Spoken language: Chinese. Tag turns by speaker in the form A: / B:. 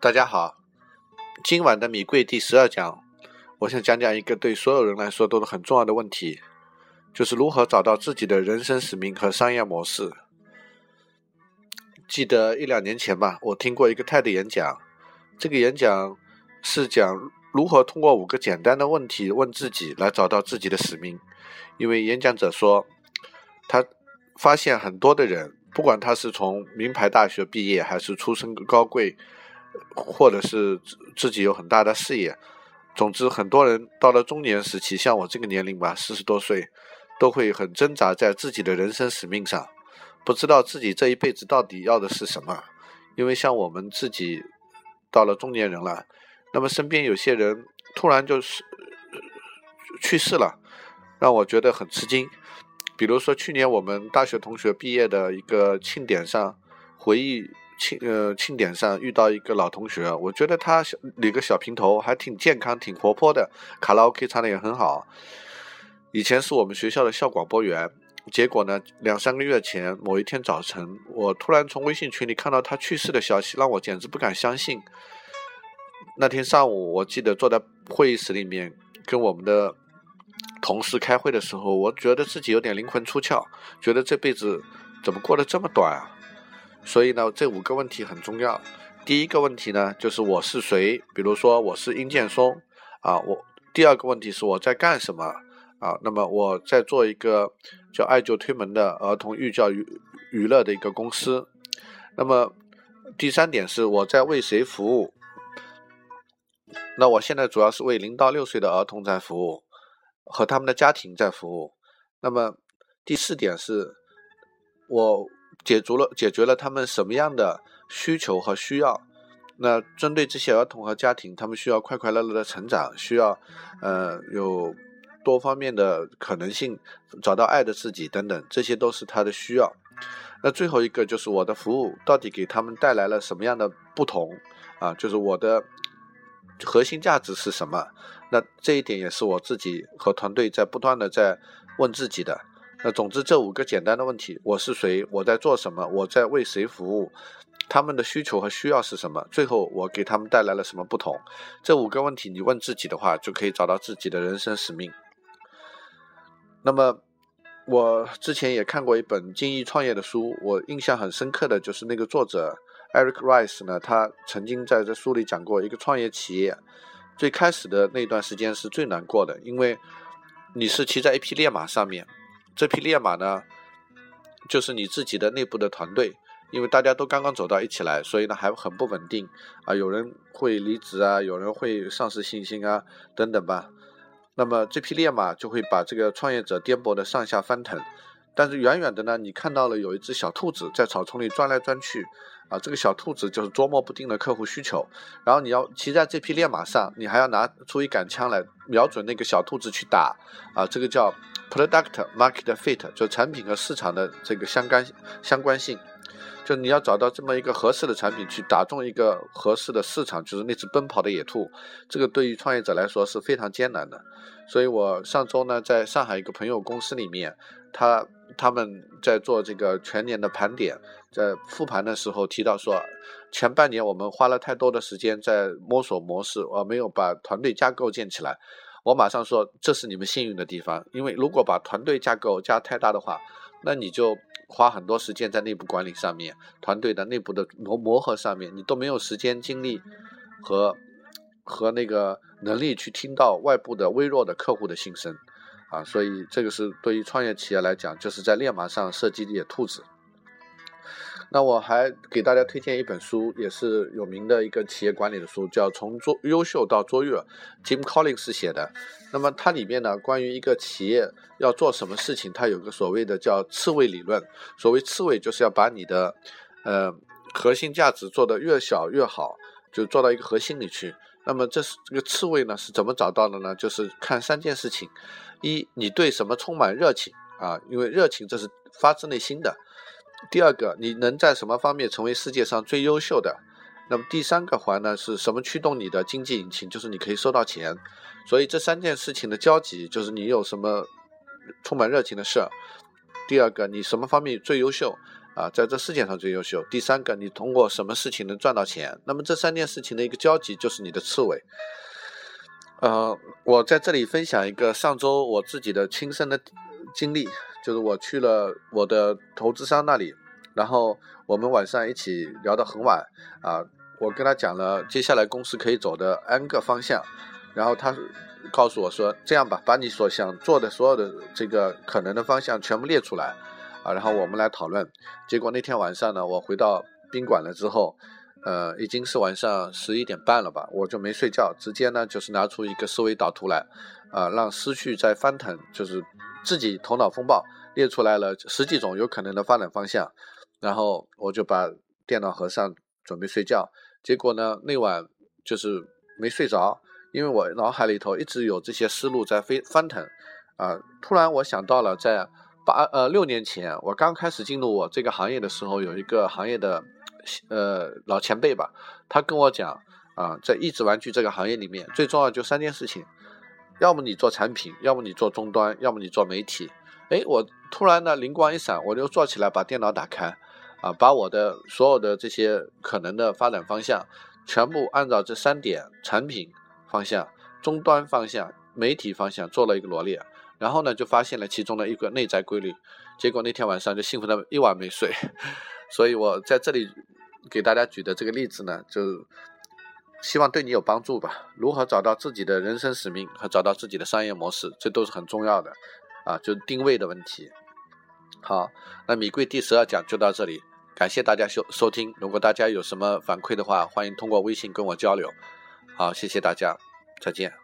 A: 大家好，今晚的米贵第十二讲，我想讲讲一个对所有人来说都是很重要的问题，就是如何找到自己的人生使命和商业模式。记得一两年前吧，我听过一个 TED 演讲，这个演讲是讲如何通过五个简单的问题问自己来找到自己的使命。因为演讲者说，他发现很多的人，不管他是从名牌大学毕业，还是出身高贵。或者是自己有很大的事业，总之，很多人到了中年时期，像我这个年龄吧，四十多岁，都会很挣扎在自己的人生使命上，不知道自己这一辈子到底要的是什么。因为像我们自己到了中年人了，那么身边有些人突然就是去世了，让我觉得很吃惊。比如说去年我们大学同学毕业的一个庆典上，回忆。庆呃庆典上遇到一个老同学，我觉得他小理个小平头，还挺健康、挺活泼的，卡拉 OK 唱的也很好。以前是我们学校的校广播员，结果呢，两三个月前某一天早晨，我突然从微信群里看到他去世的消息，让我简直不敢相信。那天上午，我记得坐在会议室里面跟我们的同事开会的时候，我觉得自己有点灵魂出窍，觉得这辈子怎么过得这么短啊？所以呢，这五个问题很重要。第一个问题呢，就是我是谁？比如说我是殷建松啊。我第二个问题是我在干什么啊？那么我在做一个叫爱就推门的儿童寓教娱娱乐的一个公司。那么第三点是我在为谁服务？那我现在主要是为零到六岁的儿童在服务，和他们的家庭在服务。那么第四点是我。解决了解决了他们什么样的需求和需要？那针对这些儿童和家庭，他们需要快快乐乐的成长，需要呃有多方面的可能性，找到爱的自己等等，这些都是他的需要。那最后一个就是我的服务到底给他们带来了什么样的不同啊？就是我的核心价值是什么？那这一点也是我自己和团队在不断的在问自己的。那总之，这五个简单的问题：我是谁？我在做什么？我在为谁服务？他们的需求和需要是什么？最后，我给他们带来了什么不同？这五个问题，你问自己的话，就可以找到自己的人生使命。那么，我之前也看过一本精益创业的书，我印象很深刻的就是那个作者 Eric Rice 呢，他曾经在这书里讲过，一个创业企业最开始的那段时间是最难过的，因为你是骑在一匹烈马上面。这匹烈马呢，就是你自己的内部的团队，因为大家都刚刚走到一起来，所以呢还很不稳定啊，有人会离职啊，有人会丧失信心啊，等等吧。那么这匹烈马就会把这个创业者颠簸的上下翻腾。但是远远的呢，你看到了有一只小兔子在草丛里钻来钻去，啊，这个小兔子就是捉摸不定的客户需求。然后你要骑在这匹烈马上，你还要拿出一杆枪来瞄准那个小兔子去打，啊，这个叫。Product market fit 就产品和市场的这个相干相关性，就你要找到这么一个合适的产品去打中一个合适的市场，就是那只奔跑的野兔，这个对于创业者来说是非常艰难的。所以我上周呢，在上海一个朋友公司里面，他他们在做这个全年的盘点，在复盘的时候提到说，前半年我们花了太多的时间在摸索模式，而没有把团队架构建起来。我马上说，这是你们幸运的地方，因为如果把团队架构加太大的话，那你就花很多时间在内部管理上面，团队的内部的磨磨合上面，你都没有时间精力和和那个能力去听到外部的微弱的客户的心声啊，所以这个是对于创业企业来讲，就是在练马上设计野兔子。那我还给大家推荐一本书，也是有名的一个企业管理的书，叫《从卓优秀到卓越》，Jim Collins 写的。那么它里面呢，关于一个企业要做什么事情，它有个所谓的叫刺猬理论。所谓刺猬，就是要把你的呃核心价值做得越小越好，就做到一个核心里去。那么这是这个刺猬呢是怎么找到的呢？就是看三件事情：一，你对什么充满热情啊？因为热情这是发自内心的。第二个，你能在什么方面成为世界上最优秀的？那么第三个环呢？是什么驱动你的经济引擎？就是你可以收到钱。所以这三件事情的交集，就是你有什么充满热情的事儿。第二个，你什么方面最优秀？啊，在这世界上最优秀。第三个，你通过什么事情能赚到钱？那么这三件事情的一个交集就是你的刺猬。呃，我在这里分享一个上周我自己的亲身的经历，就是我去了我的投资商那里，然后我们晚上一起聊到很晚啊，我跟他讲了接下来公司可以走的 N 个方向，然后他告诉我说：“这样吧，把你所想做的所有的这个可能的方向全部列出来。”啊，然后我们来讨论。结果那天晚上呢，我回到宾馆了之后，呃，已经是晚上十一点半了吧，我就没睡觉，直接呢就是拿出一个思维导图来，啊，让思绪在翻腾，就是自己头脑风暴列出来了十几种有可能的发展方向，然后我就把电脑合上，准备睡觉。结果呢，那晚就是没睡着，因为我脑海里头一直有这些思路在飞翻腾，啊，突然我想到了在。八呃六年前，我刚开始进入我这个行业的时候，有一个行业的呃老前辈吧，他跟我讲啊，在益智玩具这个行业里面，最重要就三件事情，要么你做产品，要么你做终端，要么你做媒体。哎，我突然呢灵光一闪，我就坐起来把电脑打开，啊，把我的所有的这些可能的发展方向，全部按照这三点产品方向、终端方向、媒体方向做了一个罗列。然后呢，就发现了其中的一个内在规律，结果那天晚上就兴奋的一晚没睡。所以我在这里给大家举的这个例子呢，就希望对你有帮助吧。如何找到自己的人生使命和找到自己的商业模式，这都是很重要的啊，就是定位的问题。好，那米贵第十二讲就到这里，感谢大家收收听。如果大家有什么反馈的话，欢迎通过微信跟我交流。好，谢谢大家，再见。